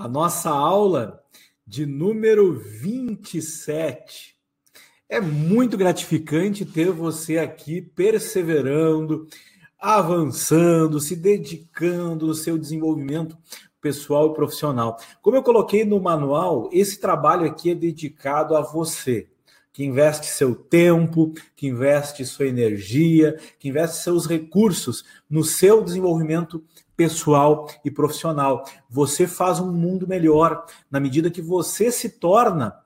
a nossa aula de número 27. É muito gratificante ter você aqui perseverando, avançando, se dedicando no seu desenvolvimento pessoal e profissional. Como eu coloquei no manual, esse trabalho aqui é dedicado a você, que investe seu tempo, que investe sua energia, que investe seus recursos no seu desenvolvimento pessoal e profissional. Você faz um mundo melhor na medida que você se torna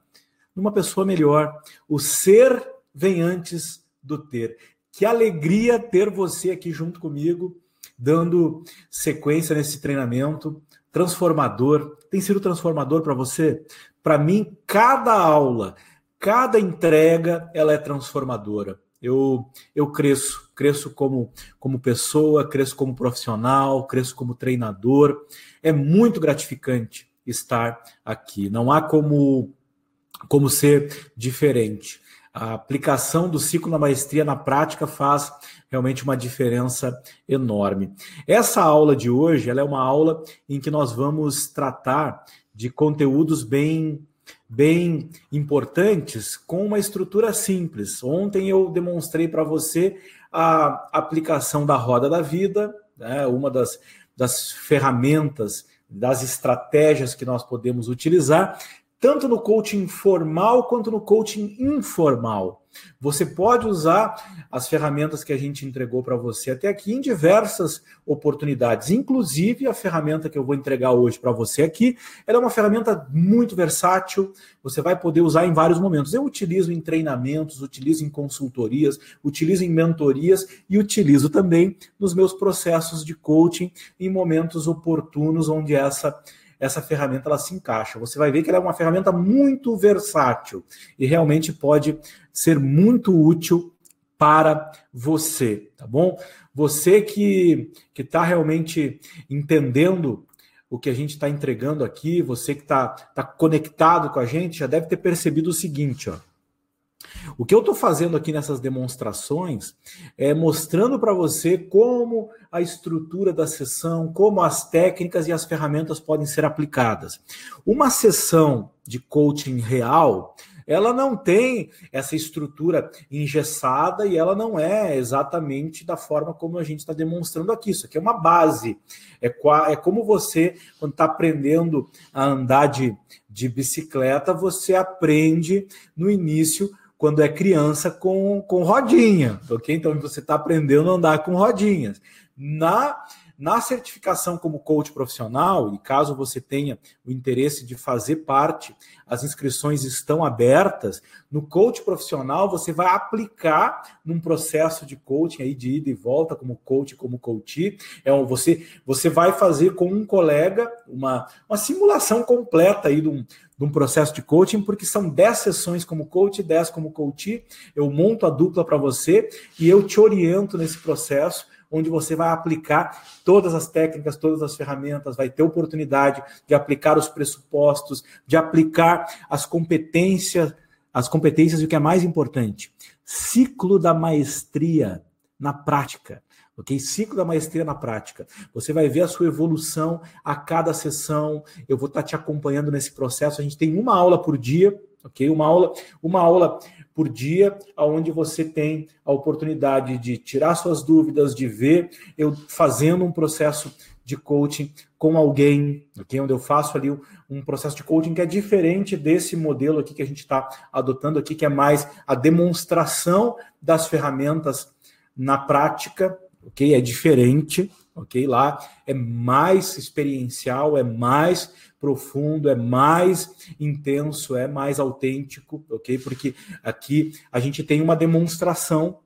uma pessoa melhor. O ser vem antes do ter. Que alegria ter você aqui junto comigo, dando sequência nesse treinamento transformador. Tem sido transformador para você? Para mim, cada aula, cada entrega, ela é transformadora. Eu, eu cresço, cresço como, como pessoa, cresço como profissional, cresço como treinador. É muito gratificante estar aqui. Não há como, como ser diferente. A aplicação do ciclo na maestria na prática faz realmente uma diferença enorme. Essa aula de hoje ela é uma aula em que nós vamos tratar de conteúdos bem bem importantes com uma estrutura simples. Ontem eu demonstrei para você a aplicação da roda da vida, né, uma das, das ferramentas, das estratégias que nós podemos utilizar, tanto no coaching formal quanto no coaching informal. Você pode usar as ferramentas que a gente entregou para você até aqui em diversas oportunidades, inclusive a ferramenta que eu vou entregar hoje para você aqui. Ela é uma ferramenta muito versátil, você vai poder usar em vários momentos. Eu utilizo em treinamentos, utilizo em consultorias, utilizo em mentorias e utilizo também nos meus processos de coaching em momentos oportunos onde essa essa ferramenta ela se encaixa. Você vai ver que ela é uma ferramenta muito versátil e realmente pode ser muito útil para você, tá bom? Você que que está realmente entendendo o que a gente está entregando aqui, você que está tá conectado com a gente, já deve ter percebido o seguinte, ó. O que eu estou fazendo aqui nessas demonstrações é mostrando para você como a estrutura da sessão, como as técnicas e as ferramentas podem ser aplicadas. Uma sessão de coaching real, ela não tem essa estrutura engessada e ela não é exatamente da forma como a gente está demonstrando aqui. Isso aqui é uma base. É, é como você, quando está aprendendo a andar de, de bicicleta, você aprende no início quando é criança com, com rodinha, ok? Então você está aprendendo a andar com rodinhas. Na na certificação como coach profissional, e caso você tenha o interesse de fazer parte, as inscrições estão abertas. No coach profissional, você vai aplicar num processo de coaching aí de ida e volta, como coach, como coach. É, você, você vai fazer com um colega uma, uma simulação completa aí de um, de um processo de coaching, porque são 10 sessões como coach, 10 como coach. Eu monto a dupla para você e eu te oriento nesse processo onde você vai aplicar todas as técnicas, todas as ferramentas, vai ter oportunidade de aplicar os pressupostos, de aplicar as competências, as competências e o que é mais importante, ciclo da maestria na prática. Ok? Ciclo da maestria na prática. Você vai ver a sua evolução a cada sessão. Eu vou estar te acompanhando nesse processo. A gente tem uma aula por dia, ok? Uma aula, uma aula por dia, onde você tem a oportunidade de tirar suas dúvidas, de ver eu fazendo um processo de coaching com alguém, okay? onde eu faço ali um processo de coaching que é diferente desse modelo aqui que a gente está adotando aqui, que é mais a demonstração das ferramentas na prática, ok? É diferente, ok? Lá é mais experiencial, é mais profundo, é mais intenso, é mais autêntico, ok? Porque aqui a gente tem uma demonstração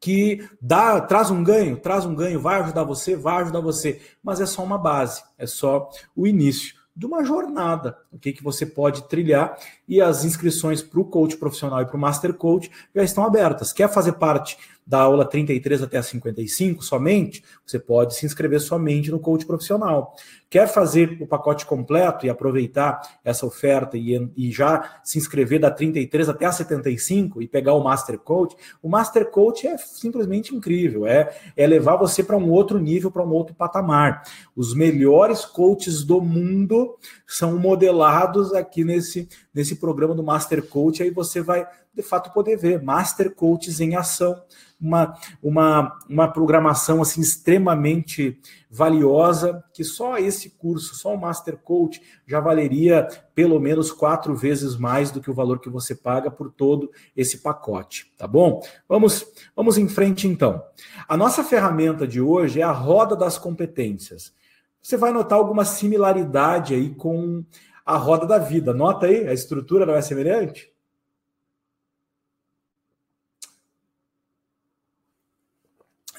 que dá, traz um ganho, traz um ganho, vai ajudar você, vai ajudar você, mas é só uma base, é só o início de uma jornada, ok? Que você pode trilhar e as inscrições para o coach profissional e para o master coach já estão abertas. Quer fazer parte da aula 33 até a 55 somente, você pode se inscrever somente no coach profissional. Quer fazer o pacote completo e aproveitar essa oferta e, e já se inscrever da 33 até a 75 e pegar o Master Coach? O Master Coach é simplesmente incrível, é, é levar você para um outro nível, para um outro patamar. Os melhores coaches do mundo são modelados aqui nesse, nesse programa do Master Coach, aí você vai de fato poder ver Master Coaches em ação, uma, uma, uma programação assim extremamente valiosa, que só esse curso, só o Master Coach, já valeria pelo menos quatro vezes mais do que o valor que você paga por todo esse pacote, tá bom? Vamos, vamos em frente então. A nossa ferramenta de hoje é a roda das competências. Você vai notar alguma similaridade aí com a roda da vida. Nota aí, a estrutura não é semelhante?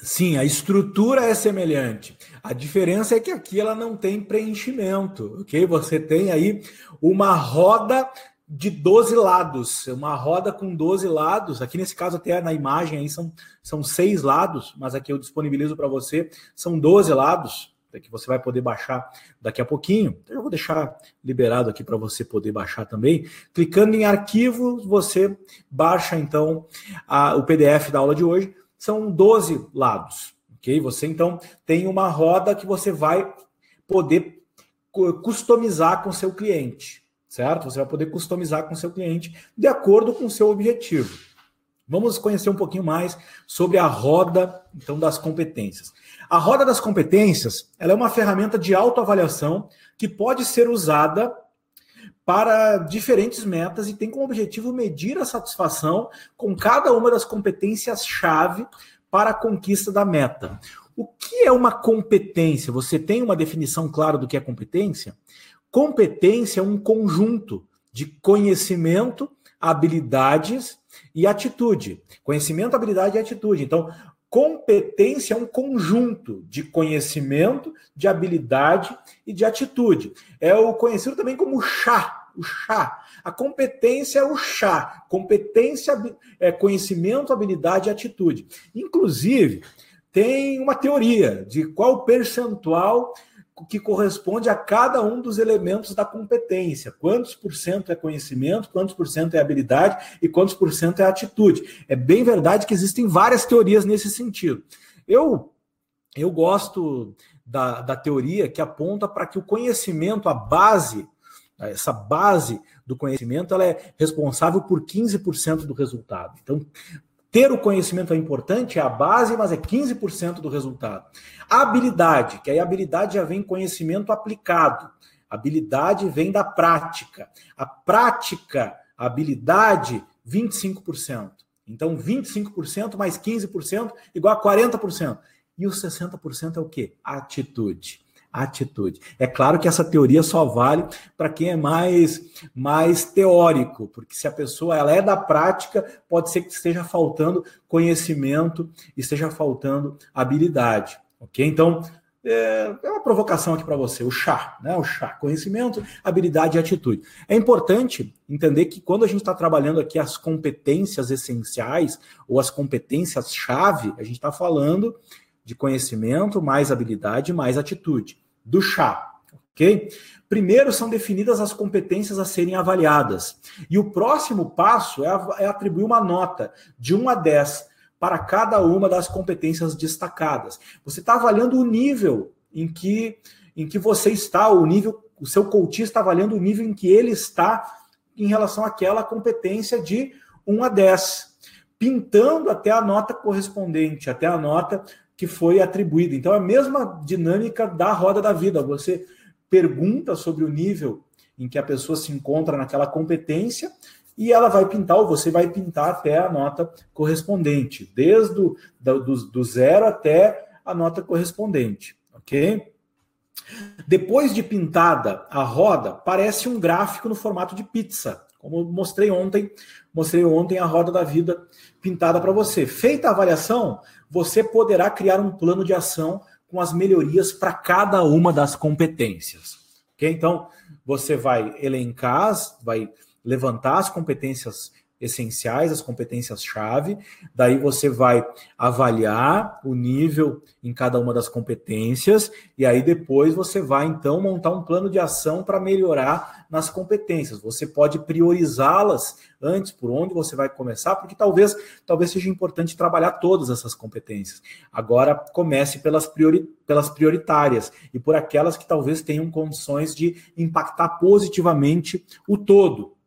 Sim, a estrutura é semelhante. A diferença é que aqui ela não tem preenchimento, ok? Você tem aí uma roda de 12 lados, uma roda com 12 lados. Aqui nesse caso, até na imagem aí são, são seis lados, mas aqui eu disponibilizo para você, são 12 lados, que você vai poder baixar daqui a pouquinho. Então, eu vou deixar liberado aqui para você poder baixar também. Clicando em arquivo, você baixa então a, o PDF da aula de hoje são 12 lados, ok? Você então tem uma roda que você vai poder customizar com seu cliente, certo? Você vai poder customizar com seu cliente de acordo com o seu objetivo. Vamos conhecer um pouquinho mais sobre a roda então das competências. A roda das competências, ela é uma ferramenta de autoavaliação que pode ser usada para diferentes metas e tem como objetivo medir a satisfação com cada uma das competências-chave para a conquista da meta. O que é uma competência? Você tem uma definição clara do que é competência? Competência é um conjunto de conhecimento, habilidades e atitude. Conhecimento, habilidade e atitude. Então, Competência é um conjunto de conhecimento, de habilidade e de atitude. É o conhecido também como chá, o chá. A competência é o chá. Competência é conhecimento, habilidade e atitude. Inclusive, tem uma teoria de qual percentual que corresponde a cada um dos elementos da competência. Quantos por cento é conhecimento, quantos por cento é habilidade e quantos por cento é atitude. É bem verdade que existem várias teorias nesse sentido. Eu, eu gosto da, da teoria que aponta para que o conhecimento, a base, essa base do conhecimento, ela é responsável por 15% do resultado. Então, ter o conhecimento é importante, é a base, mas é 15% do resultado. A habilidade, que aí a habilidade já vem conhecimento aplicado. A habilidade vem da prática. A prática, a habilidade, 25%. Então, 25% mais 15% igual a 40%. E os 60% é o quê? Atitude atitude. É claro que essa teoria só vale para quem é mais mais teórico, porque se a pessoa ela é da prática, pode ser que esteja faltando conhecimento, esteja faltando habilidade, ok? Então é, é uma provocação aqui para você, o chá, né? O chá, conhecimento, habilidade e atitude. É importante entender que quando a gente está trabalhando aqui as competências essenciais ou as competências chave, a gente está falando de conhecimento, mais habilidade, mais atitude. Do chá, ok? Primeiro são definidas as competências a serem avaliadas. E o próximo passo é, é atribuir uma nota de 1 a 10 para cada uma das competências destacadas. Você está avaliando o nível em que, em que você está, o nível, o seu coachista está avaliando o nível em que ele está em relação àquela competência de 1 a 10, pintando até a nota correspondente, até a nota que foi atribuída. Então, é a mesma dinâmica da roda da vida. Você pergunta sobre o nível em que a pessoa se encontra naquela competência e ela vai pintar, ou você vai pintar até a nota correspondente, desde o, do, do zero até a nota correspondente, ok? Depois de pintada a roda, parece um gráfico no formato de pizza, como mostrei ontem, mostrei ontem a roda da vida pintada para você. Feita a avaliação, você poderá criar um plano de ação com as melhorias para cada uma das competências. Okay? Então, você vai elencar, vai levantar as competências essenciais, as competências-chave. Daí você vai avaliar o nível em cada uma das competências, e aí depois você vai então montar um plano de ação para melhorar nas competências. Você pode priorizá-las antes, por onde você vai começar, porque talvez, talvez seja importante trabalhar todas essas competências. Agora comece pelas, priori, pelas prioritárias e por aquelas que talvez tenham condições de impactar positivamente o todo.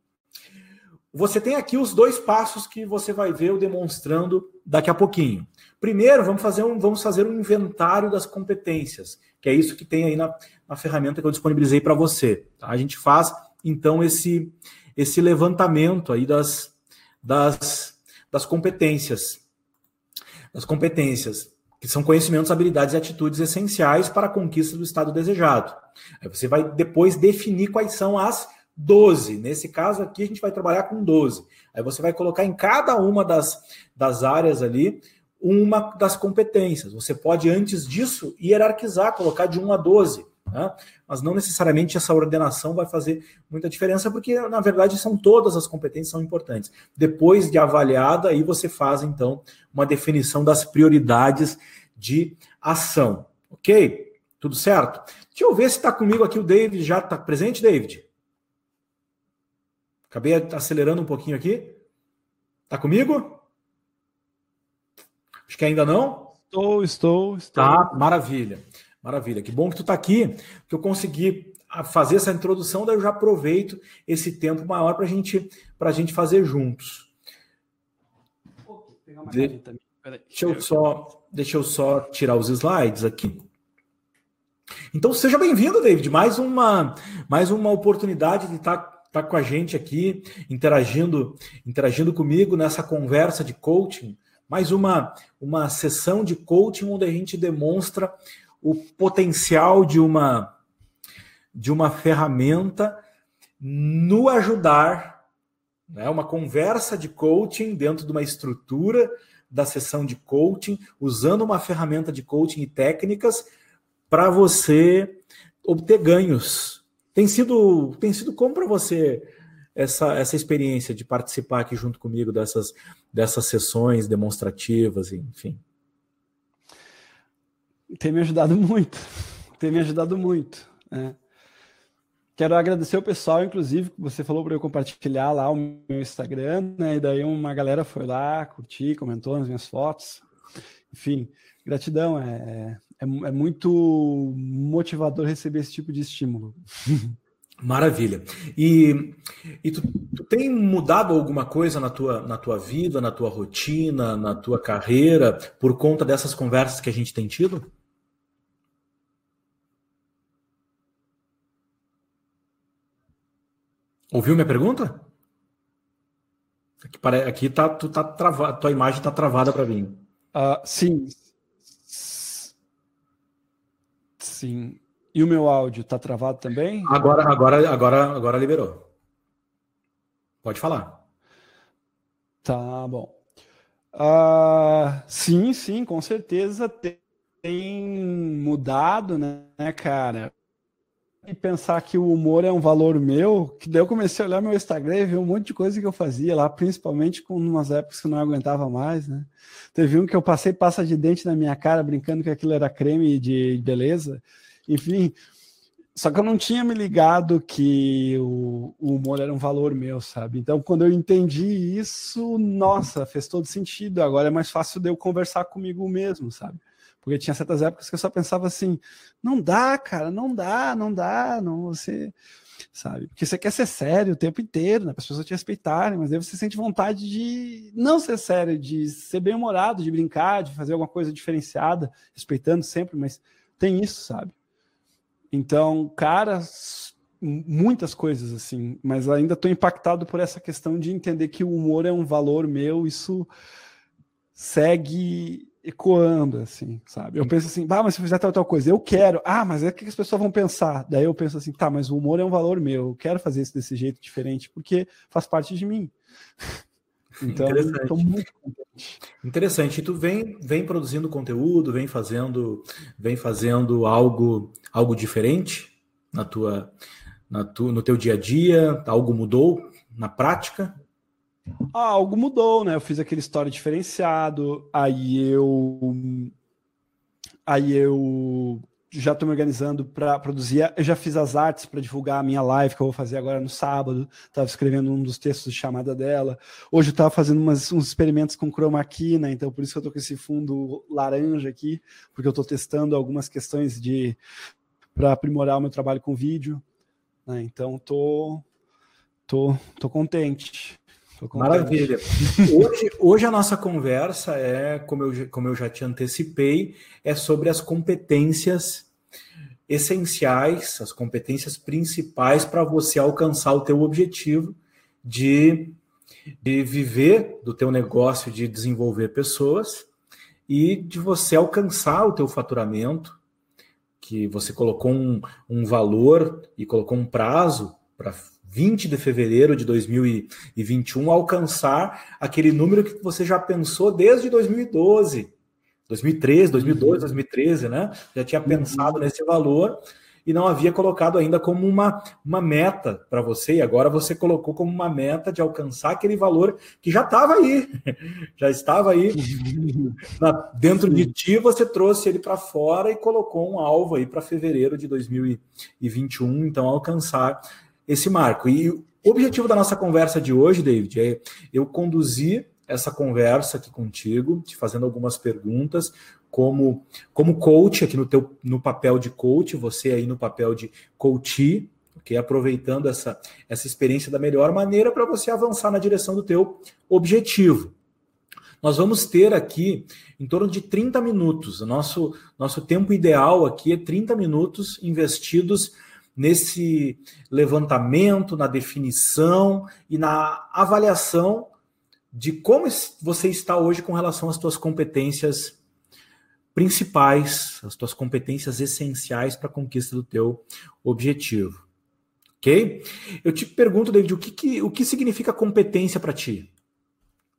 Você tem aqui os dois passos que você vai ver eu demonstrando daqui a pouquinho. Primeiro, vamos fazer um, vamos fazer um inventário das competências, que é isso que tem aí na, na ferramenta que eu disponibilizei para você. Tá? A gente faz, então, esse, esse levantamento aí das, das, das competências. Das competências, que são conhecimentos, habilidades e atitudes essenciais para a conquista do estado desejado. Aí você vai depois definir quais são as 12. Nesse caso aqui, a gente vai trabalhar com 12. Aí você vai colocar em cada uma das, das áreas ali uma das competências. Você pode, antes disso, hierarquizar, colocar de 1 a 12. Né? Mas não necessariamente essa ordenação vai fazer muita diferença, porque, na verdade, são todas as competências são importantes. Depois de avaliada, aí você faz, então, uma definição das prioridades de ação. Ok? Tudo certo? Deixa eu ver se está comigo aqui o David. Já está presente, David? Acabei acelerando um pouquinho aqui. Tá comigo? Acho que ainda não. Estou, estou, estou. Tá, maravilha. Maravilha. Que bom que tu tá aqui, que eu consegui fazer essa introdução, daí eu já aproveito esse tempo maior para gente, a gente fazer juntos. De... Deixa eu só, deixa eu só tirar os slides aqui. Então seja bem-vindo, David. Mais uma, mais uma oportunidade de estar tá com a gente aqui, interagindo, interagindo comigo nessa conversa de coaching, mais uma, uma sessão de coaching onde a gente demonstra o potencial de uma, de uma ferramenta no ajudar, né, uma conversa de coaching dentro de uma estrutura da sessão de coaching, usando uma ferramenta de coaching e técnicas para você obter ganhos tem sido, tem sido como para você essa, essa experiência de participar aqui junto comigo dessas, dessas sessões demonstrativas, enfim? Tem me ajudado muito, tem me ajudado muito. Né? Quero agradecer o pessoal, inclusive, que você falou para eu compartilhar lá o meu Instagram, né? E daí uma galera foi lá, curtir, comentou nas minhas fotos. Enfim, gratidão. É, é, é muito motivador receber esse tipo de estímulo. Maravilha. E, e tu, tu, tem mudado alguma coisa na tua, na tua vida, na tua rotina, na tua carreira, por conta dessas conversas que a gente tem tido? Ouviu minha pergunta? Aqui, aqui tá, tu tá travado, tua imagem está travada para mim. Uh, sim, Sim. E o meu áudio tá travado também? Agora, agora, agora, agora liberou. Pode falar. Tá bom. Uh, sim, sim, com certeza tem mudado, né, cara? E pensar que o humor é um valor meu, que daí eu comecei a olhar meu Instagram e ver um monte de coisa que eu fazia lá, principalmente com umas épocas que eu não aguentava mais, né? Teve um que eu passei pasta de dente na minha cara, brincando que aquilo era creme de beleza. Enfim, só que eu não tinha me ligado que o, o, humor era um valor meu, sabe? Então, quando eu entendi isso, nossa, fez todo sentido. Agora é mais fácil de eu conversar comigo mesmo, sabe? Porque tinha certas épocas que eu só pensava assim: não dá, cara, não dá, não dá, não você sabe? Porque você quer ser sério o tempo inteiro, né? Para as pessoas te respeitarem, mas aí você sente vontade de não ser sério, de ser bem-humorado, de brincar, de fazer alguma coisa diferenciada, respeitando sempre, mas tem isso, sabe? Então, cara, muitas coisas assim, mas ainda estou impactado por essa questão de entender que o humor é um valor meu, isso segue ecoando, assim, sabe? Eu penso assim, ah, mas se fizer tal, tal coisa, eu quero. Ah, mas é o que as pessoas vão pensar? Daí eu penso assim, tá, mas o humor é um valor meu, eu quero fazer isso desse jeito diferente, porque faz parte de mim. Então, estou muito contente. Interessante. E tu vem, vem produzindo conteúdo, vem fazendo, vem fazendo algo, algo diferente na tua, na tu, no teu dia a dia? Algo mudou na prática? Ah, algo mudou, né? Eu fiz aquele story diferenciado, aí eu. Aí eu já estou me organizando para produzir. Eu já fiz as artes para divulgar a minha live que eu vou fazer agora no sábado. Estava escrevendo um dos textos de chamada dela. Hoje eu estava fazendo umas, uns experimentos com chroma key, né? Então por isso que eu estou com esse fundo laranja aqui, porque eu estou testando algumas questões de para aprimorar o meu trabalho com vídeo. Né? Então tô, tô, tô contente. Maravilha. Hoje, hoje a nossa conversa é, como eu, como eu já te antecipei, é sobre as competências essenciais, as competências principais para você alcançar o teu objetivo de, de viver do teu negócio, de desenvolver pessoas e de você alcançar o teu faturamento, que você colocou um, um valor e colocou um prazo para 20 de fevereiro de 2021 alcançar aquele número que você já pensou desde 2012, 2013, 2012, 2013, né? Já tinha pensado uhum. nesse valor e não havia colocado ainda como uma, uma meta para você, e agora você colocou como uma meta de alcançar aquele valor que já estava aí, já estava aí. Na, dentro de ti, você trouxe ele para fora e colocou um alvo aí para fevereiro de 2021, então alcançar esse marco. E o objetivo da nossa conversa de hoje, David, é eu conduzir essa conversa aqui contigo, te fazendo algumas perguntas, como, como coach, aqui no, teu, no papel de coach, você aí no papel de coach, okay? aproveitando essa, essa experiência da melhor maneira para você avançar na direção do teu objetivo. Nós vamos ter aqui em torno de 30 minutos. O nosso, nosso tempo ideal aqui é 30 minutos investidos nesse levantamento, na definição e na avaliação de como você está hoje com relação às suas competências principais, as tuas competências essenciais para a conquista do teu objetivo. Ok? Eu te pergunto, David, o que, que o que significa competência para ti?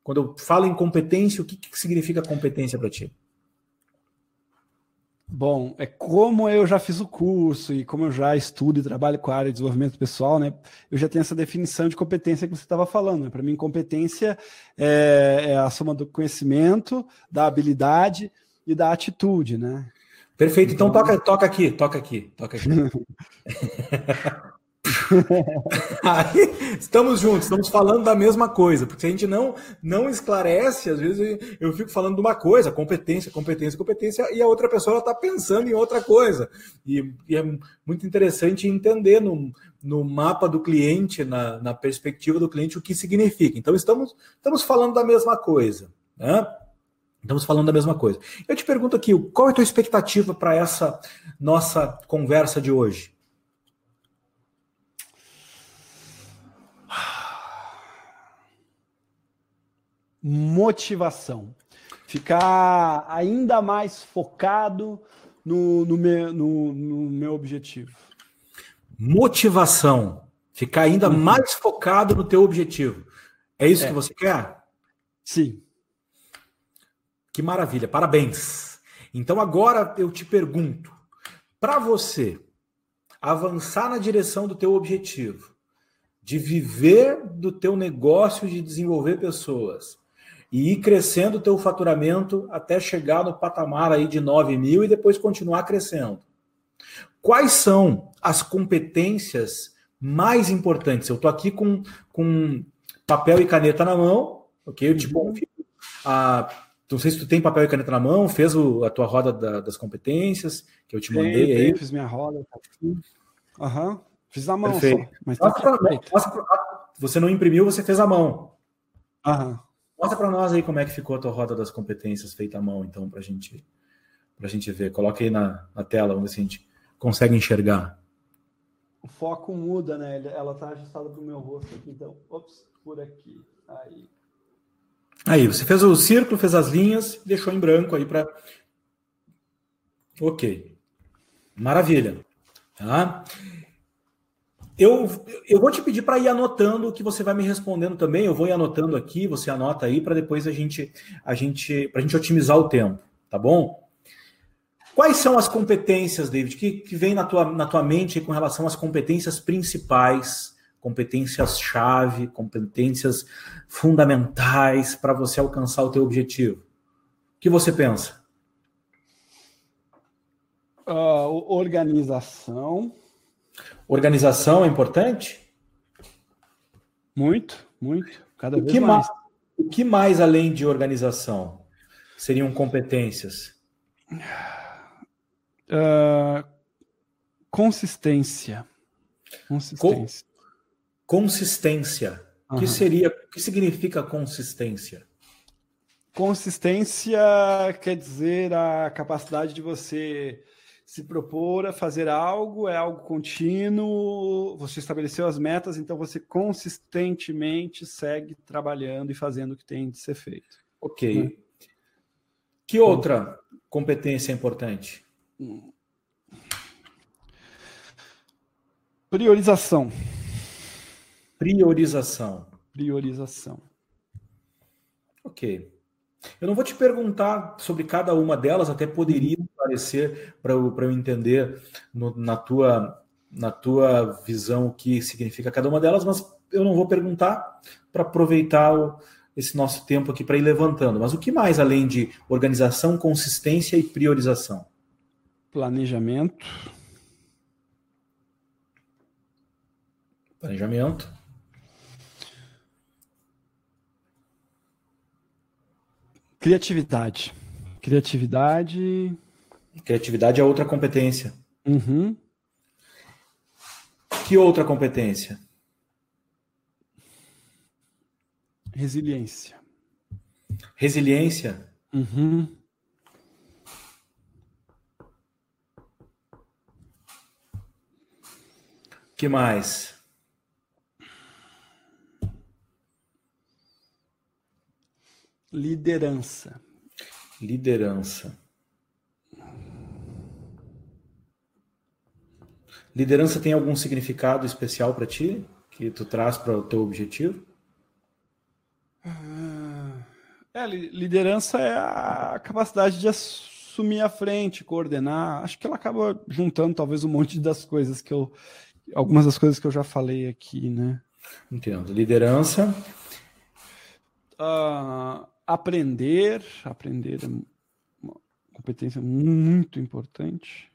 Quando eu falo em competência, o que, que significa competência para ti? Bom, é como eu já fiz o curso e como eu já estudo e trabalho com a área de desenvolvimento pessoal, né? Eu já tenho essa definição de competência que você estava falando. Né? Para mim, competência é, é, a soma do conhecimento, da habilidade e da atitude, né? Perfeito. Então, então toca, toca aqui, toca aqui, toca aqui. Aí, estamos juntos, estamos falando da mesma coisa, porque se a gente não não esclarece, às vezes eu fico falando de uma coisa, competência, competência, competência, e a outra pessoa está pensando em outra coisa. E, e, é muito interessante entender no, no mapa do cliente, na, na perspectiva do cliente, o que significa. Então, estamos, estamos falando da mesma coisa. Né? Estamos falando da mesma coisa. Eu te pergunto aqui, qual é a tua expectativa para essa nossa conversa de hoje? Motivação. Ficar ainda mais focado no, no, meu, no, no meu objetivo. Motivação. Ficar ainda uhum. mais focado no teu objetivo. É isso é. que você quer? Sim. Que maravilha, parabéns. Então agora eu te pergunto, para você avançar na direção do teu objetivo, de viver do teu negócio de desenvolver pessoas, e ir crescendo o teu faturamento até chegar no patamar aí de 9 mil e depois continuar crescendo. Quais são as competências mais importantes? Eu estou aqui com, com papel e caneta na mão, ok? Eu te uhum. confio. Ah, não sei se tu tem papel e caneta na mão, fez o, a tua roda da, das competências que eu te mandei tem, aí. Fiz minha roda, tá. Aham, fiz a mão Perfeito. só. Mas tá pra, você não imprimiu, você fez a mão. Aham. Mostra para nós aí como é que ficou a tua roda das competências feita à mão, então, para gente, a gente ver. Coloca aí na, na tela, vamos ver se a gente consegue enxergar. O foco muda, né? Ela tá ajustada para o meu rosto aqui, então, ops, por aqui. Aí. Aí, você fez o círculo, fez as linhas, deixou em branco aí para. Ok. Maravilha. Tá? Eu, eu vou te pedir para ir anotando o que você vai me respondendo também. Eu vou ir anotando aqui, você anota aí para depois a gente, a gente, para a gente otimizar o tempo, tá bom? Quais são as competências, David, que, que vem na tua, na tua mente com relação às competências principais competências-chave, competências fundamentais para você alcançar o teu objetivo? O que você pensa? Uh, organização. Organização é importante? Muito, muito. Cada o vez mais. mais. O que mais além de organização seriam competências? Uh, consistência. Consistência. consistência. O que seria? O que significa consistência? Consistência quer dizer a capacidade de você se propor a fazer algo, é algo contínuo, você estabeleceu as metas, então você consistentemente segue trabalhando e fazendo o que tem de ser feito. Ok. Né? Que outra competência é importante? Priorização. Priorização. Priorização. Ok. Eu não vou te perguntar sobre cada uma delas, até poderia esclarecer para eu, eu entender no, na, tua, na tua visão o que significa cada uma delas, mas eu não vou perguntar para aproveitar o, esse nosso tempo aqui para ir levantando. Mas o que mais além de organização, consistência e priorização? Planejamento. Planejamento. Criatividade. Criatividade. Criatividade é outra competência. Uhum. Que outra competência? Resiliência. Resiliência? Uhum. que mais? Liderança. Liderança. Liderança tem algum significado especial para ti que tu traz para o teu objetivo? Ah, é, liderança é a capacidade de assumir a frente, coordenar. Acho que ela acaba juntando talvez um monte das coisas que eu, algumas das coisas que eu já falei aqui, né? Entendo. Liderança. Uh, aprender, aprender é uma competência muito importante.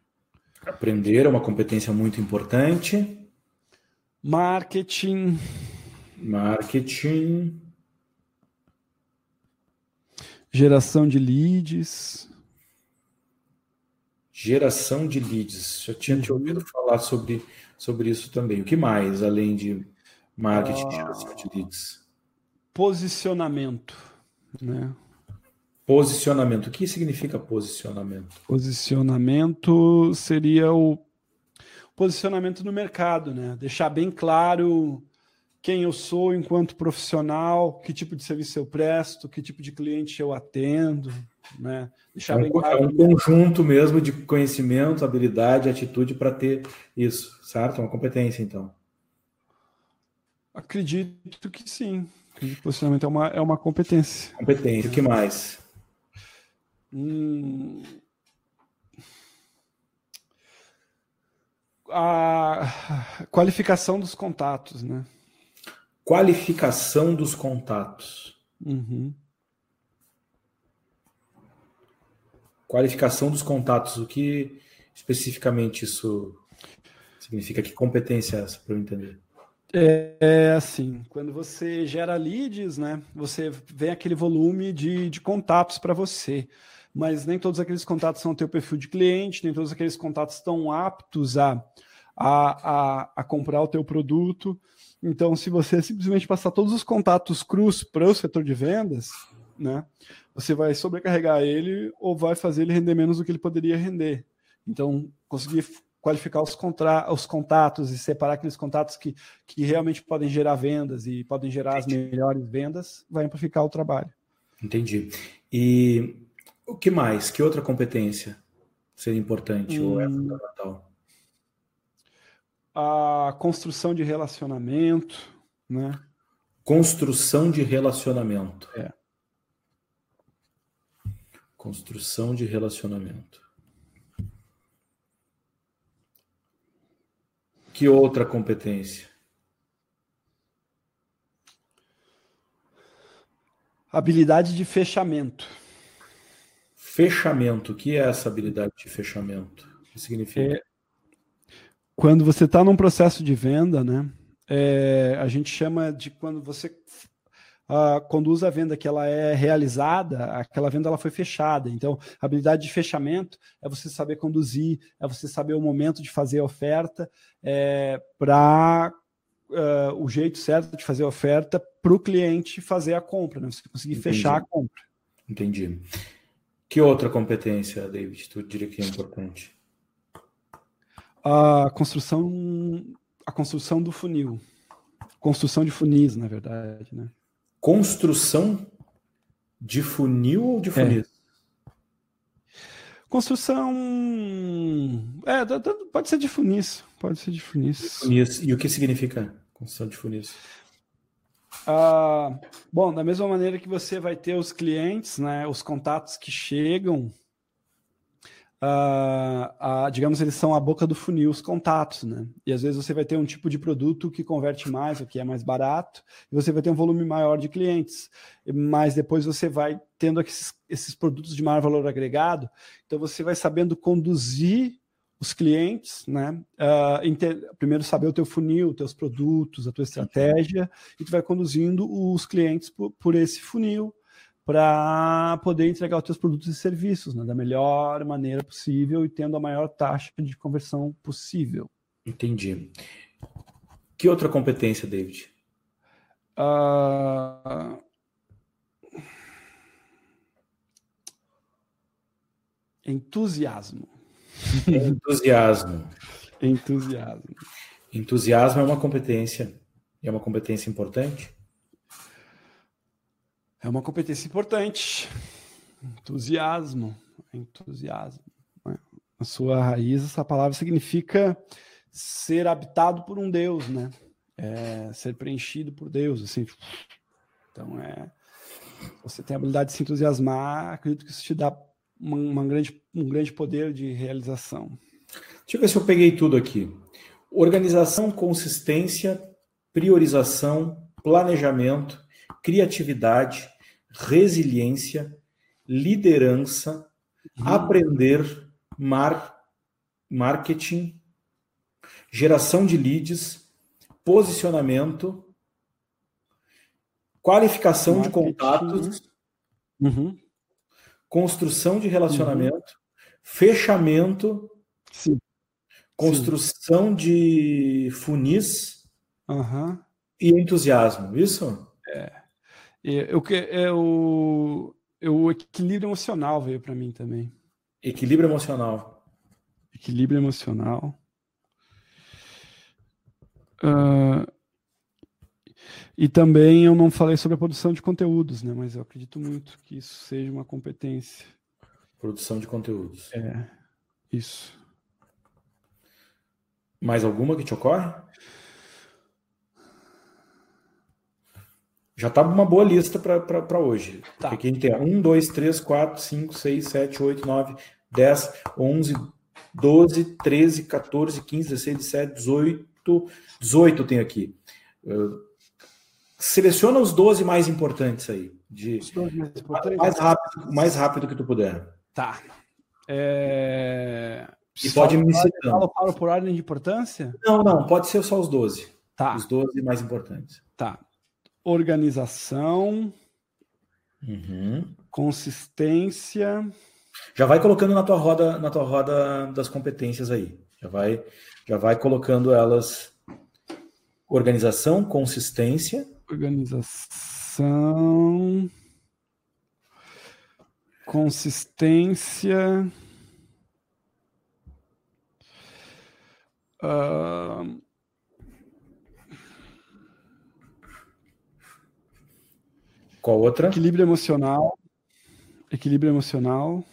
Aprender é uma competência muito importante. Marketing. Marketing. Geração de leads. Geração de leads. Já tinha te ouvido falar sobre, sobre isso também. O que mais, além de marketing e ah, geração de leads? Posicionamento. Né? Posicionamento. O que significa posicionamento? Posicionamento seria o posicionamento no mercado, né? Deixar bem claro quem eu sou enquanto profissional, que tipo de serviço eu presto, que tipo de cliente eu atendo, né? Deixar é um, bem claro. É um conjunto mesmo de conhecimento, habilidade, atitude para ter isso, certo? É uma competência, então. Acredito que sim. Acredito que posicionamento é uma, é uma competência. Competência. O que mais? Hum... A qualificação dos contatos, né? Qualificação dos contatos. Uhum. Qualificação dos contatos. O que especificamente isso significa? Que competência é essa, para eu entender? É, é, assim, quando você gera leads, né, você vê aquele volume de, de contatos para você, mas nem todos aqueles contatos são o teu perfil de cliente, nem todos aqueles contatos estão aptos a, a, a, a comprar o teu produto. Então, se você simplesmente passar todos os contatos crus para o setor de vendas, né, você vai sobrecarregar ele ou vai fazer ele render menos do que ele poderia render. Então, conseguir qualificar os, contra os contatos e separar aqueles contatos que, que realmente podem gerar vendas e podem gerar Entendi. as melhores vendas, vai amplificar o trabalho. Entendi. E o que mais? Que outra competência seria importante hum. ou é hum. fundamental? A construção de relacionamento, né? Construção de relacionamento. É. Construção de relacionamento. Que outra competência? Habilidade de fechamento. Fechamento. O que é essa habilidade de fechamento? O que significa? É, quando você está num processo de venda, né? É, a gente chama de quando você uh, conduz a venda que ela é realizada, aquela venda ela foi fechada. Então, a habilidade de fechamento é você saber conduzir, é você saber o momento de fazer a oferta é, para uh, ah, o jeito certo de fazer a oferta para o cliente fazer a compra, né? Você conseguir Entendi. fechar a compra. Entendi. Que outra competência, David, tu diria que é importante? A construção, a construção do funil. Construção de funis, na verdade, né? Construção de funil ou de funis? É. Construção. É, pode ser de funis. Pode ser de funis. funis. E o que significa construção de funis? Ah, bom, da mesma maneira que você vai ter os clientes, né, os contatos que chegam, ah, ah, digamos, eles são a boca do funil, os contatos, né? E às vezes você vai ter um tipo de produto que converte mais, o que é mais barato, e você vai ter um volume maior de clientes. Mas depois você vai tendo esses, esses produtos de maior valor agregado, então você vai sabendo conduzir os clientes, né? Uh. Primeiro saber o teu funil, teus produtos, a tua estratégia, e tu vai conduzindo os clientes por, por esse funil para poder entregar os teus produtos e serviços né? da melhor maneira possível e tendo a maior taxa de conversão possível. Entendi. Que outra competência, David? Uh... Entusiasmo. Entusiasmo. Entusiasmo. Entusiasmo é uma competência. É uma competência importante? É uma competência importante. Entusiasmo. Entusiasmo. A sua raiz, essa palavra significa ser habitado por um Deus, né? É, ser preenchido por Deus, assim. Então é. Você tem a habilidade de se entusiasmar, acredito que isso te dá uma, uma grande, um grande poder de realização. Deixa eu ver se eu peguei tudo aqui. Organização, consistência, priorização, planejamento, criatividade, resiliência, liderança, uhum. aprender, mar, marketing, geração de leads, posicionamento, qualificação marketing. de contatos, uhum construção de relacionamento, uhum. fechamento, Sim. construção Sim. de funis uhum. e entusiasmo. Isso? É. Eu, eu, eu, o equilíbrio emocional veio para mim também. Equilíbrio emocional. Equilíbrio emocional. Uh, e também eu não falei sobre a produção de conteúdos, né? Mas eu acredito muito que isso seja uma competência. Produção de conteúdos. É, isso. Mais alguma que te ocorre? Já tá uma boa lista para hoje. Tá. Aqui a gente tem 1, 2, 3, 4, 5, 6, 7, 8, 9, 10, 11, 12, 13, 14, 15, 16, 17, 18. 18 tem aqui. Seleciona os 12 mais importantes aí. De, mais, importantes. mais, rápido, mais rápido que tu puder. Tá. É... E pode me citando. Falo por ordem de importância? Não, não, pode ser só os 12. Tá. Os 12 mais importantes. Tá. Organização. Uhum. Consistência. Já vai colocando na tua roda, na tua roda das competências aí. Já vai, já vai colocando elas organização, consistência, Organização. Consistência. Uh... Qual outra? Equilíbrio emocional. Equilíbrio emocional.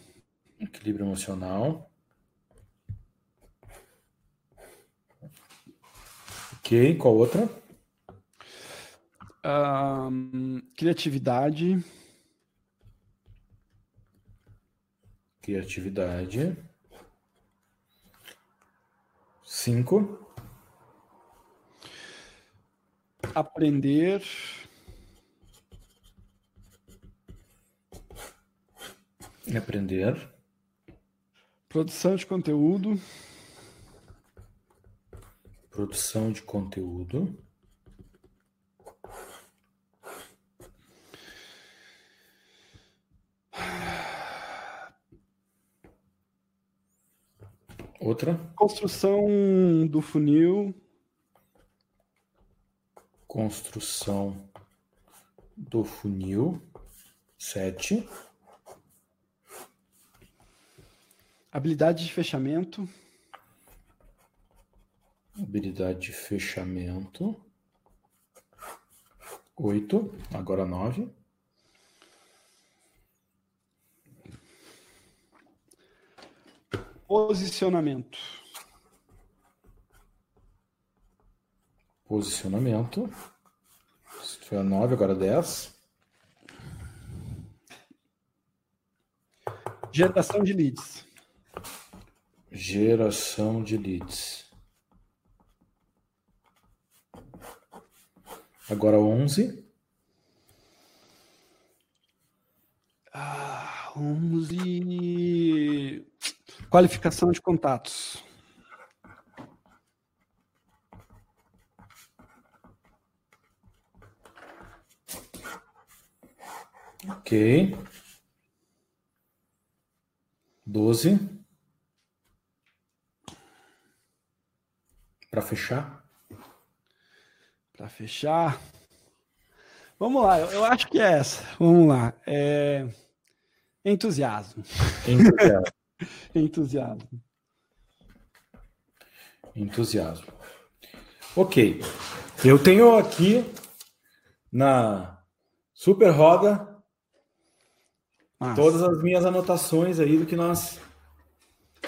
Equilíbrio emocional. Ok, qual outra? Criatividade. Criatividade. Cinco. Aprender. Aprender. Produção de conteúdo. Produção de conteúdo. Outra. Construção do funil. Construção do funil. Sete. Habilidade de fechamento. Habilidade de fechamento. Oito. Agora nove. Posicionamento. Posicionamento. Isso foi a 9, agora 10. Geração de leads. Geração de leads. Agora 11. Ah, 11. Qualificação de contatos. Ok. Doze. Para fechar. Para fechar. Vamos lá, eu, eu, acho que é essa. Vamos lá. É... Entusiasmo. Entusiasmo. Entusiasmo. Entusiasmo. Ok. Eu tenho aqui na super roda Nossa. todas as minhas anotações aí do que nós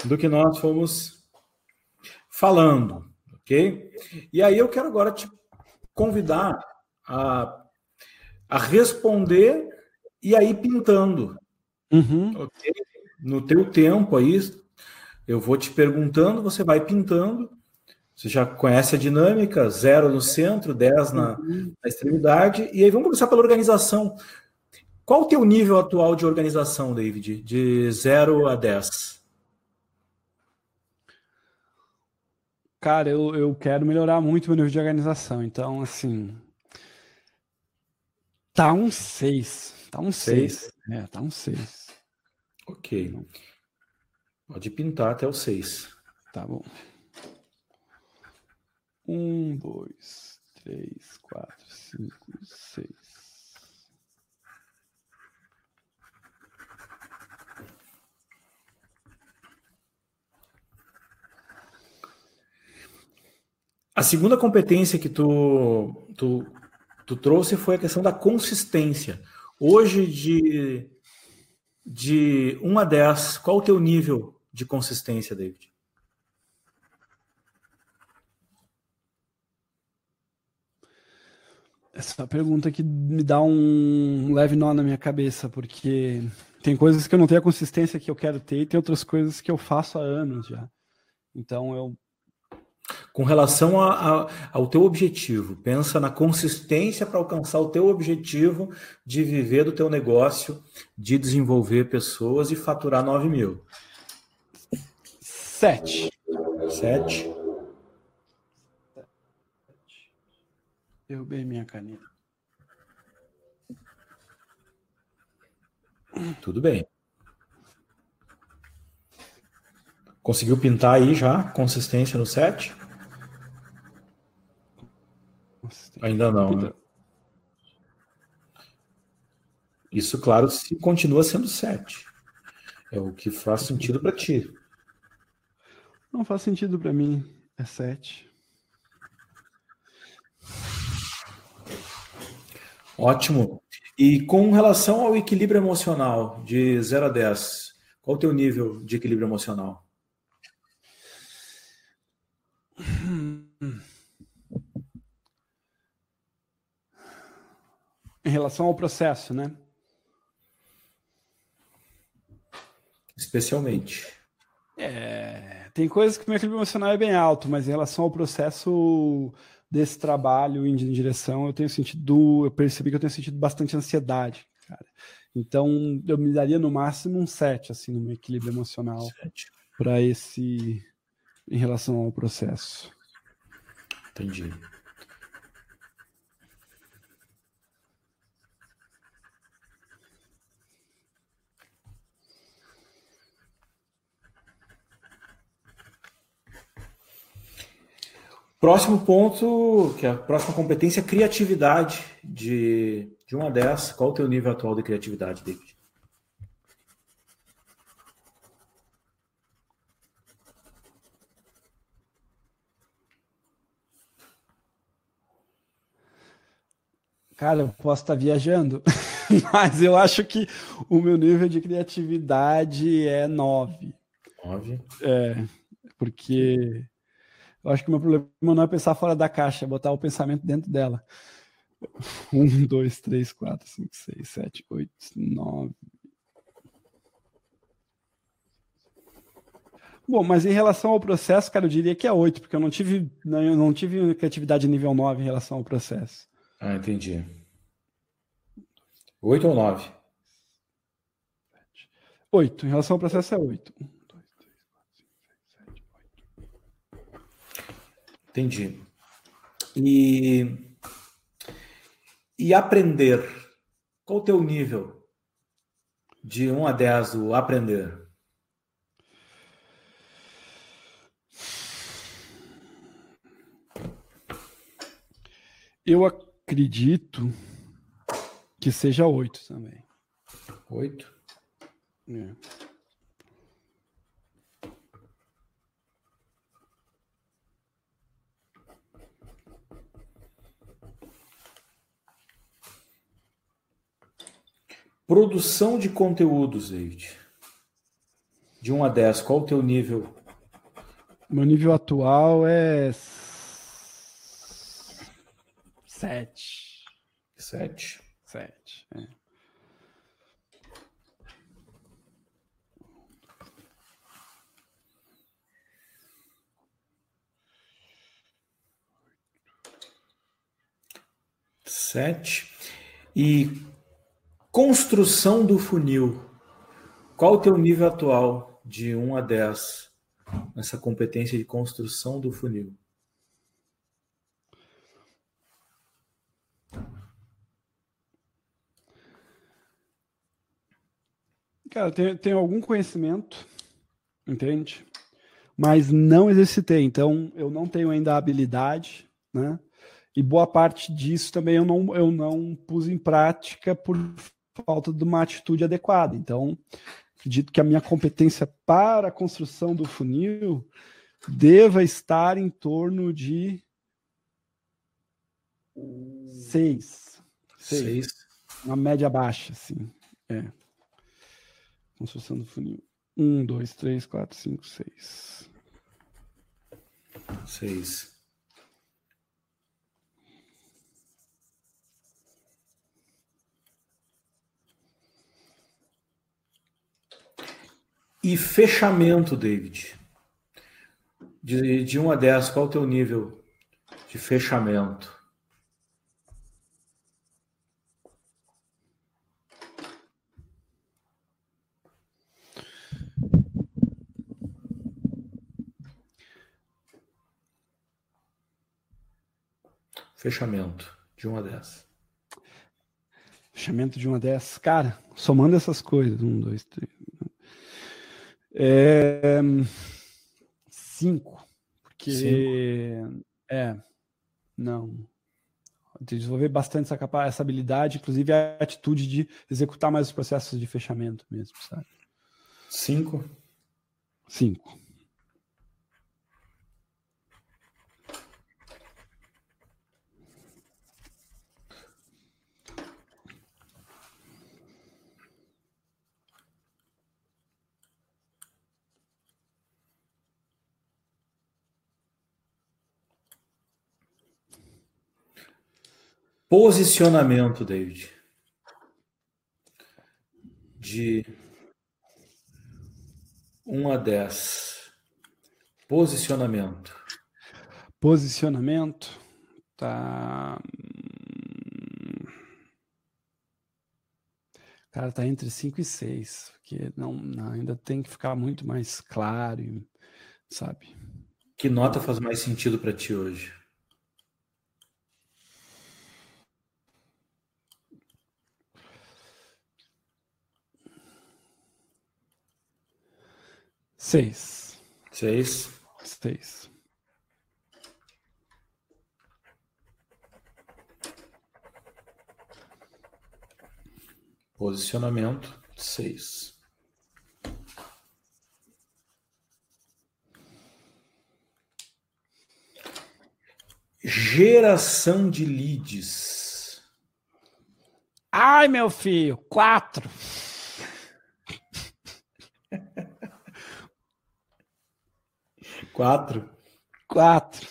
do que nós fomos falando, ok? E aí eu quero agora te convidar a, a responder e aí pintando, uhum. ok? No teu tempo aí, eu vou te perguntando, você vai pintando. Você já conhece a dinâmica, zero no centro, 10 na, uhum. na extremidade. E aí vamos começar pela organização. Qual o teu nível atual de organização, David? De 0 a 10? Cara, eu, eu quero melhorar muito meu nível de organização. Então, assim. Tá um 6. Tá um 6. É, tá um 6. Ok. Pode pintar até o 6. Tá bom. Um, dois, três, quatro, cinco, seis. A segunda competência que tu, tu, tu trouxe foi a questão da consistência. Hoje, de de 1 a 10, qual o teu nível de consistência, David? Essa pergunta que me dá um leve nó na minha cabeça, porque tem coisas que eu não tenho a consistência que eu quero ter e tem outras coisas que eu faço há anos já. Então eu com relação a, a, ao teu objetivo, pensa na consistência para alcançar o teu objetivo de viver do teu negócio, de desenvolver pessoas e faturar 9 mil. Sete. Sete. Derrubei minha caneta. Tudo bem. Conseguiu pintar aí já? Consistência no set? Ainda não. Né? Isso, claro, se continua sendo 7. É o que faz sentido para ti. Não faz sentido para mim. É 7. Ótimo. E com relação ao equilíbrio emocional, de 0 a 10, qual o teu nível de equilíbrio emocional? Em relação ao processo, né? Especialmente. É, tem coisas que o meu equilíbrio emocional é bem alto, mas em relação ao processo desse trabalho indo em direção, eu tenho sentido, eu percebi que eu tenho sentido bastante ansiedade, cara. Então, eu me daria no máximo um 7, assim, no meu equilíbrio emocional para esse em relação ao processo. Entendi. Próximo ponto, que é a próxima competência, criatividade de, de 1 a 10. Qual o teu nível atual de criatividade, David? Cara, eu posso estar viajando, mas eu acho que o meu nível de criatividade é 9. 9? É, porque eu acho que o meu problema não é pensar fora da caixa, é botar o pensamento dentro dela. 1, 2, 3, 4, 5, 6, 7, 8, 9. Bom, mas em relação ao processo, cara, eu diria que é 8, porque eu não tive, eu não tive criatividade nível 9 em relação ao processo. Ah, entendi. Oito ou nove? Oito. Em relação ao processo é oito. Um, dois, três, quatro, cinco, seis, sete, oito. Entendi. E, e aprender. Qual o teu nível de 1 a 10 do aprender? Eu acredito que seja oito também. Oito? É. Produção de conteúdos, David. De 1 a 10, qual o teu nível? Meu nível atual é Sete. Sete. Sete, é. Sete. E construção do funil. Qual o teu nível atual de 1 a 10 nessa competência de construção do funil? Cara, tenho, tenho algum conhecimento, entende? Mas não exercitei, então eu não tenho ainda a habilidade, né? E boa parte disso também eu não, eu não pus em prática por falta de uma atitude adequada. Então, acredito que a minha competência para a construção do funil deva estar em torno de seis. Seis. seis. Uma média baixa, assim. É. Construção do funil. Um, dois, três, quatro, cinco, seis. Seis. E fechamento, David. De, de 1 a 10, qual o teu nível de fechamento? Fechamento de 1 a 10. Fechamento de 1 a 10. Cara, somando essas coisas. 1, 2, 3. É... 5. Porque. Cinco. É. Não. Desenvolver bastante essa, capacidade, essa habilidade, inclusive a atitude de executar mais os processos de fechamento mesmo, sabe? 5. 5. Posicionamento, David. De 1 a 10. Posicionamento. Posicionamento. Tá. Cara, tá entre 5 e 6, porque não, não, ainda tem que ficar muito mais claro, sabe? Que nota faz mais sentido para ti hoje? Seis. Seis. Seis. Posicionamento seis. Geração de leads. Ai, meu filho, quatro. Quatro. Quatro.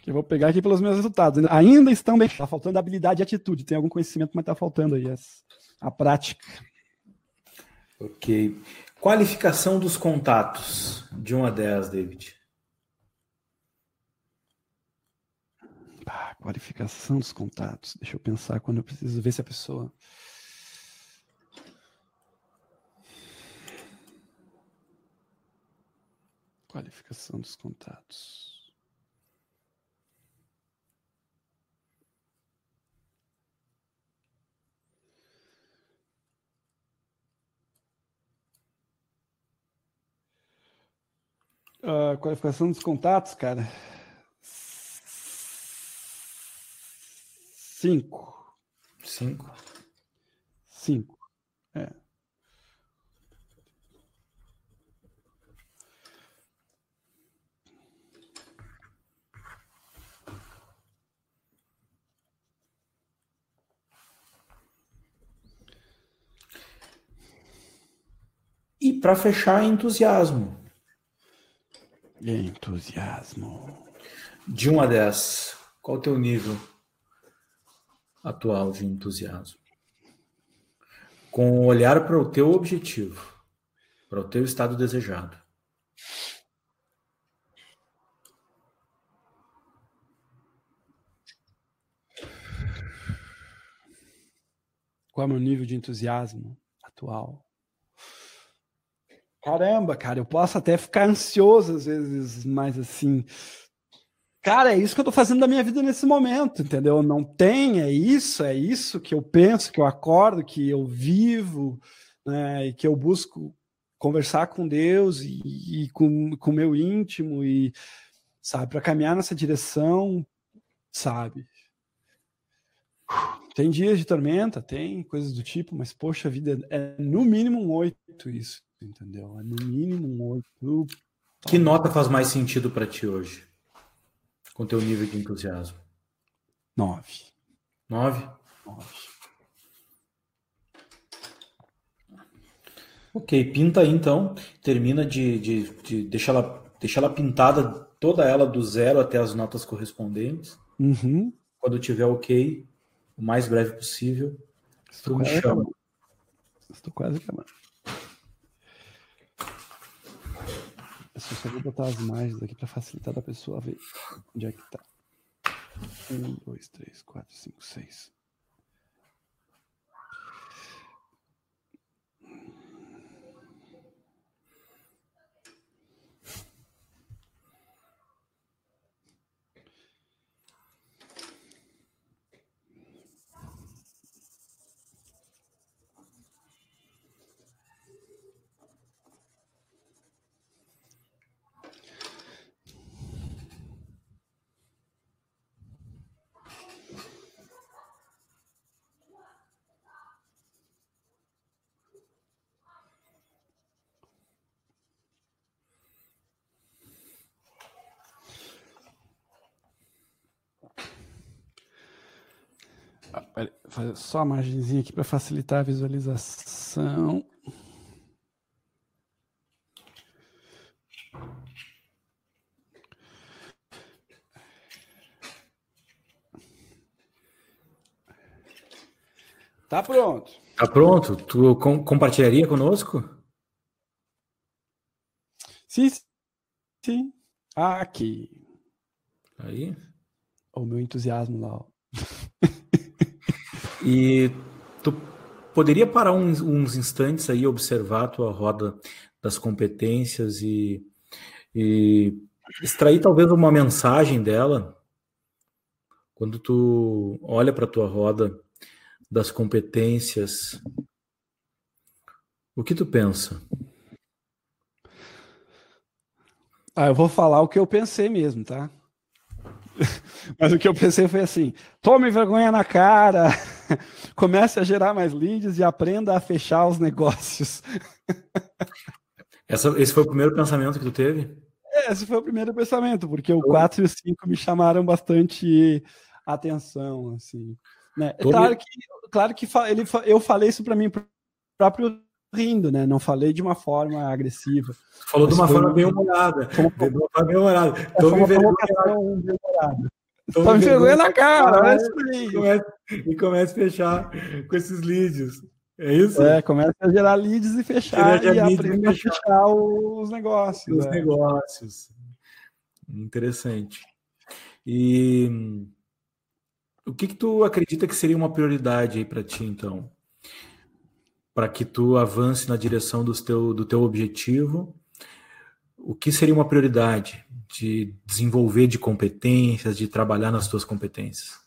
Que eu vou pegar aqui pelos meus resultados. Ainda estão bem. Está faltando habilidade e atitude. Tem algum conhecimento, mas está faltando aí a prática. Ok. Qualificação dos contatos, de 1 a 10, David. Ah, qualificação dos contatos. Deixa eu pensar quando eu preciso ver se a pessoa. Qualificação dos contatos. Uh, qualificação dos contatos, cara. Cinco. Cinco. Cinco. É. para fechar, entusiasmo. Entusiasmo. De 1 a 10, qual o teu nível atual de entusiasmo? Com olhar para o teu objetivo, para o teu estado desejado. Qual é o meu nível de entusiasmo atual? Caramba, cara, eu posso até ficar ansioso às vezes, mas assim. Cara, é isso que eu tô fazendo da minha vida nesse momento, entendeu? Não tem, é isso, é isso que eu penso, que eu acordo, que eu vivo, né, e que eu busco conversar com Deus e, e com o meu íntimo, e, sabe, para caminhar nessa direção, sabe? Tem dias de tormenta, tem coisas do tipo, mas poxa vida, é no mínimo um oito isso entendeu? É no mínimo um 8. Que nota faz mais sentido para ti hoje? Com teu nível de entusiasmo? 9. 9? 9. Ok, pinta aí então. Termina de, de, de deixar, ela, deixar ela pintada, toda ela do zero até as notas correspondentes. Uhum. Quando tiver ok, o mais breve possível, Estou tu me chama. Estou quase acabando. Eu só vou botar as margens aqui para facilitar da pessoa ver onde é que tá. Um, dois, três, quatro, cinco, seis. Fazer só a margenzinha aqui para facilitar a visualização. Tá pronto. Tá pronto? Tu com, compartilharia conosco? Sim, sim. Aqui. Aí. O meu entusiasmo lá. Ó. E tu poderia parar uns, uns instantes aí, observar a tua roda das competências e, e extrair talvez uma mensagem dela quando tu olha para a tua roda das competências, o que tu pensa? Ah, eu vou falar o que eu pensei mesmo, tá? Mas o que eu pensei foi assim: tome vergonha na cara, comece a gerar mais leads e aprenda a fechar os negócios. Essa, esse foi o primeiro pensamento que tu teve? É, esse foi o primeiro pensamento, porque o 4 e o 5 me chamaram bastante atenção, assim. Né? É claro que, claro que ele, eu falei isso para mim próprio rindo, né? Não falei de uma forma agressiva. Falou de uma forma bem humorada. De uma forma bem humorada. Tô me humorada. Tô me vergonha na cara, é E começa a fechar com esses leads. É isso? É, começa a gerar leads e fechar e aprender a fechar os negócios. Os é. negócios. Interessante. E o que, que tu acredita que seria uma prioridade aí para ti, então? Para que tu avance na direção do teu, do teu objetivo, o que seria uma prioridade de desenvolver de competências, de trabalhar nas tuas competências?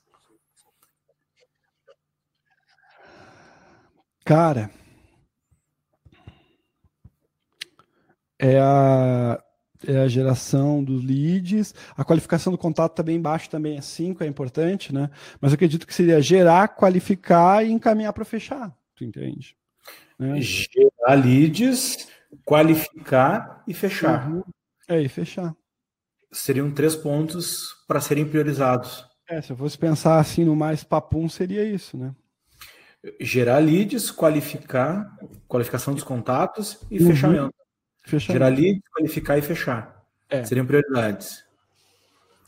Cara, é a é a geração dos leads, a qualificação do contato também tá embaixo também é 5, é importante, né? Mas eu acredito que seria gerar, qualificar e encaminhar para fechar, tu entende? Né? Gerar leads, qualificar e fechar. Uhum. É, e fechar. Seriam três pontos para serem priorizados. É, se eu fosse pensar assim no mais papum, seria isso, né? Gerar leads, qualificar, qualificação dos contatos e uhum. fechamento. Fechamento. Gerar lead, qualificar e fechar. É. Seriam prioridades.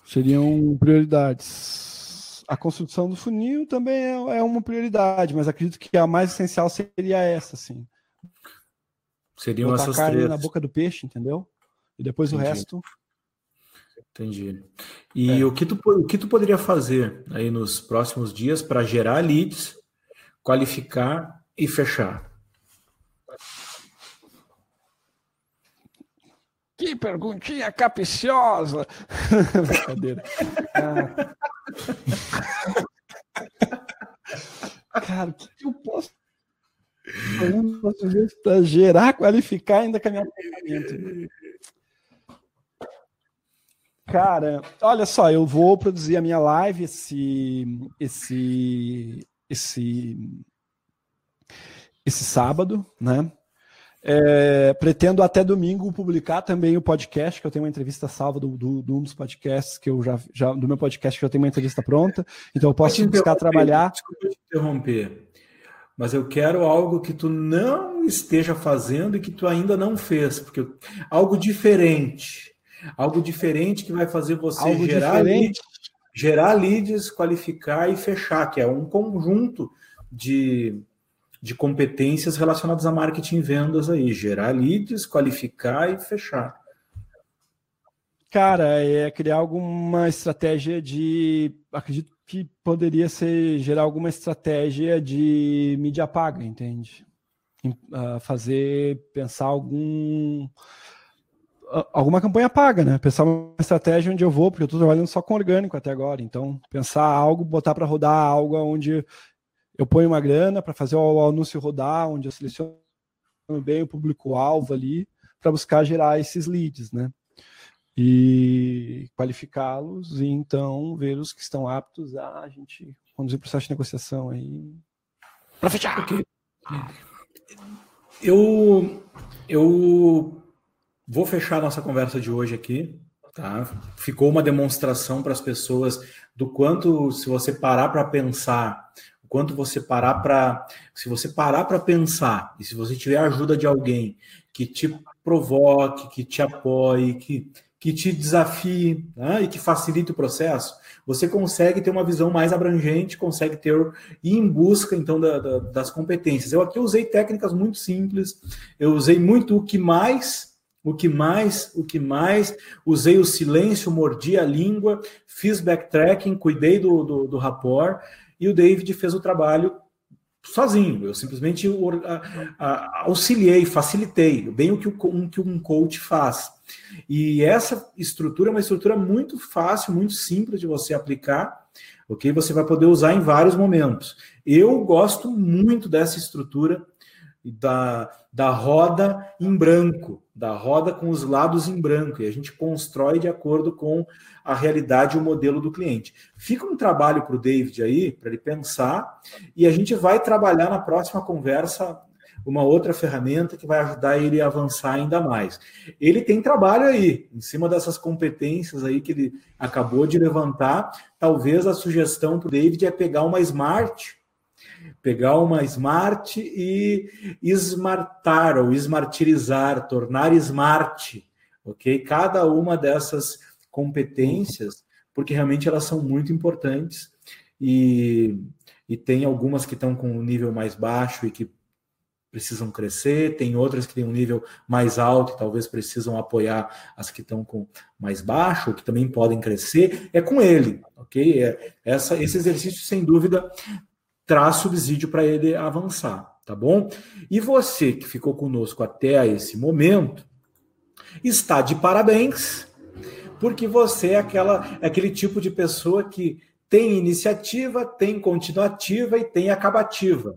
Seriam prioridades. A construção do funil também é, é, uma prioridade, mas acredito que a mais essencial seria essa, sim. Seriam Botar essas carne três. na boca do peixe, entendeu? E depois Entendi. o resto. Entendi. E é. o, que tu, o que tu poderia fazer aí nos próximos dias para gerar leads, qualificar e fechar? Que perguntinha capiciosa! Brincadeira. Ah. Cara, que fazer para gerar, qualificar ainda caminhar pensamento? Cara, olha só, eu vou produzir a minha live esse esse esse esse sábado, né? É, pretendo até domingo publicar também o podcast, que eu tenho uma entrevista salva do, do, do um dos podcasts que eu já, já, do meu podcast que eu tenho uma entrevista pronta, então eu posso buscar trabalhar. Desculpa te interromper, mas eu quero algo que tu não esteja fazendo e que tu ainda não fez, porque algo diferente, algo diferente que vai fazer você algo gerar leads, gerar leads, qualificar e fechar, que é um conjunto de de competências relacionadas a marketing e vendas aí, gerar leads, qualificar e fechar. Cara, é criar alguma estratégia de. Acredito que poderia ser gerar alguma estratégia de mídia paga, entende? Uh, fazer, pensar algum. Alguma campanha paga, né? Pensar uma estratégia onde eu vou, porque eu estou trabalhando só com orgânico até agora. Então, pensar algo, botar para rodar algo onde eu ponho uma grana para fazer o anúncio rodar, onde eu seleciono bem o público-alvo ali, para buscar gerar esses leads, né? E qualificá-los e então ver os que estão aptos a, gente conduzir o processo de negociação aí. Para fechar! Porque eu, eu vou fechar nossa conversa de hoje aqui. Tá? Ficou uma demonstração para as pessoas do quanto, se você parar para pensar quanto você parar para. Se você parar para pensar, e se você tiver a ajuda de alguém que te provoque, que te apoie, que, que te desafie né, e que facilite o processo, você consegue ter uma visão mais abrangente, consegue ter ir em busca então da, da, das competências. Eu aqui usei técnicas muito simples, eu usei muito o que mais o que mais, o que mais, usei o silêncio, mordi a língua, fiz backtracking, cuidei do, do, do rapport, e o David fez o trabalho sozinho. Eu simplesmente auxiliei, facilitei, bem o que, um, que um coach faz. E essa estrutura é uma estrutura muito fácil, muito simples de você aplicar, ok? Você vai poder usar em vários momentos. Eu gosto muito dessa estrutura da, da roda em branco, da roda com os lados em branco, e a gente constrói de acordo com a realidade e o modelo do cliente. Fica um trabalho para o David aí, para ele pensar, e a gente vai trabalhar na próxima conversa uma outra ferramenta que vai ajudar ele a avançar ainda mais. Ele tem trabalho aí, em cima dessas competências aí que ele acabou de levantar. Talvez a sugestão para o David é pegar uma smart pegar uma smart e smartar ou smartirizar, tornar smart, ok? Cada uma dessas competências, porque realmente elas são muito importantes e, e tem algumas que estão com um nível mais baixo e que precisam crescer, tem outras que têm um nível mais alto e talvez precisam apoiar as que estão com mais baixo, que também podem crescer, é com ele, ok? É, essa, esse exercício, sem dúvida, traz subsídio para ele avançar, tá bom? E você que ficou conosco até esse momento, está de parabéns, porque você é, aquela, é aquele tipo de pessoa que tem iniciativa, tem continuativa e tem acabativa.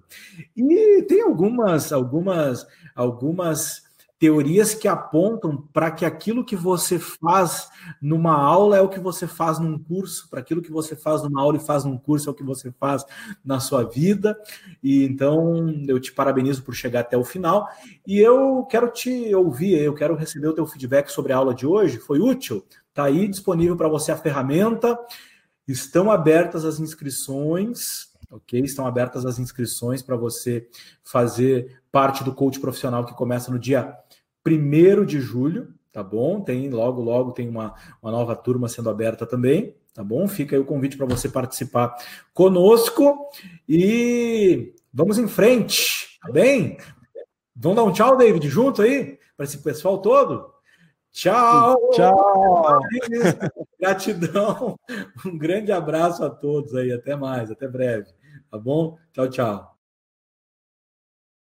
E tem algumas, algumas, algumas teorias que apontam para que aquilo que você faz numa aula é o que você faz num curso, para aquilo que você faz numa aula e faz num curso é o que você faz na sua vida. E então eu te parabenizo por chegar até o final e eu quero te ouvir, eu quero receber o teu feedback sobre a aula de hoje. Foi útil? Tá aí disponível para você a ferramenta. Estão abertas as inscrições ok? Estão abertas as inscrições para você fazer parte do coach profissional que começa no dia 1 de julho, tá bom? Tem logo, logo tem uma, uma nova turma sendo aberta também, tá bom? Fica aí o convite para você participar conosco e vamos em frente, tá bem? Vamos dar um tchau, David, junto aí, para esse pessoal todo? Tchau! Tchau! Gratidão! Um grande abraço a todos aí, até mais, até breve, tá bom? Tchau, tchau.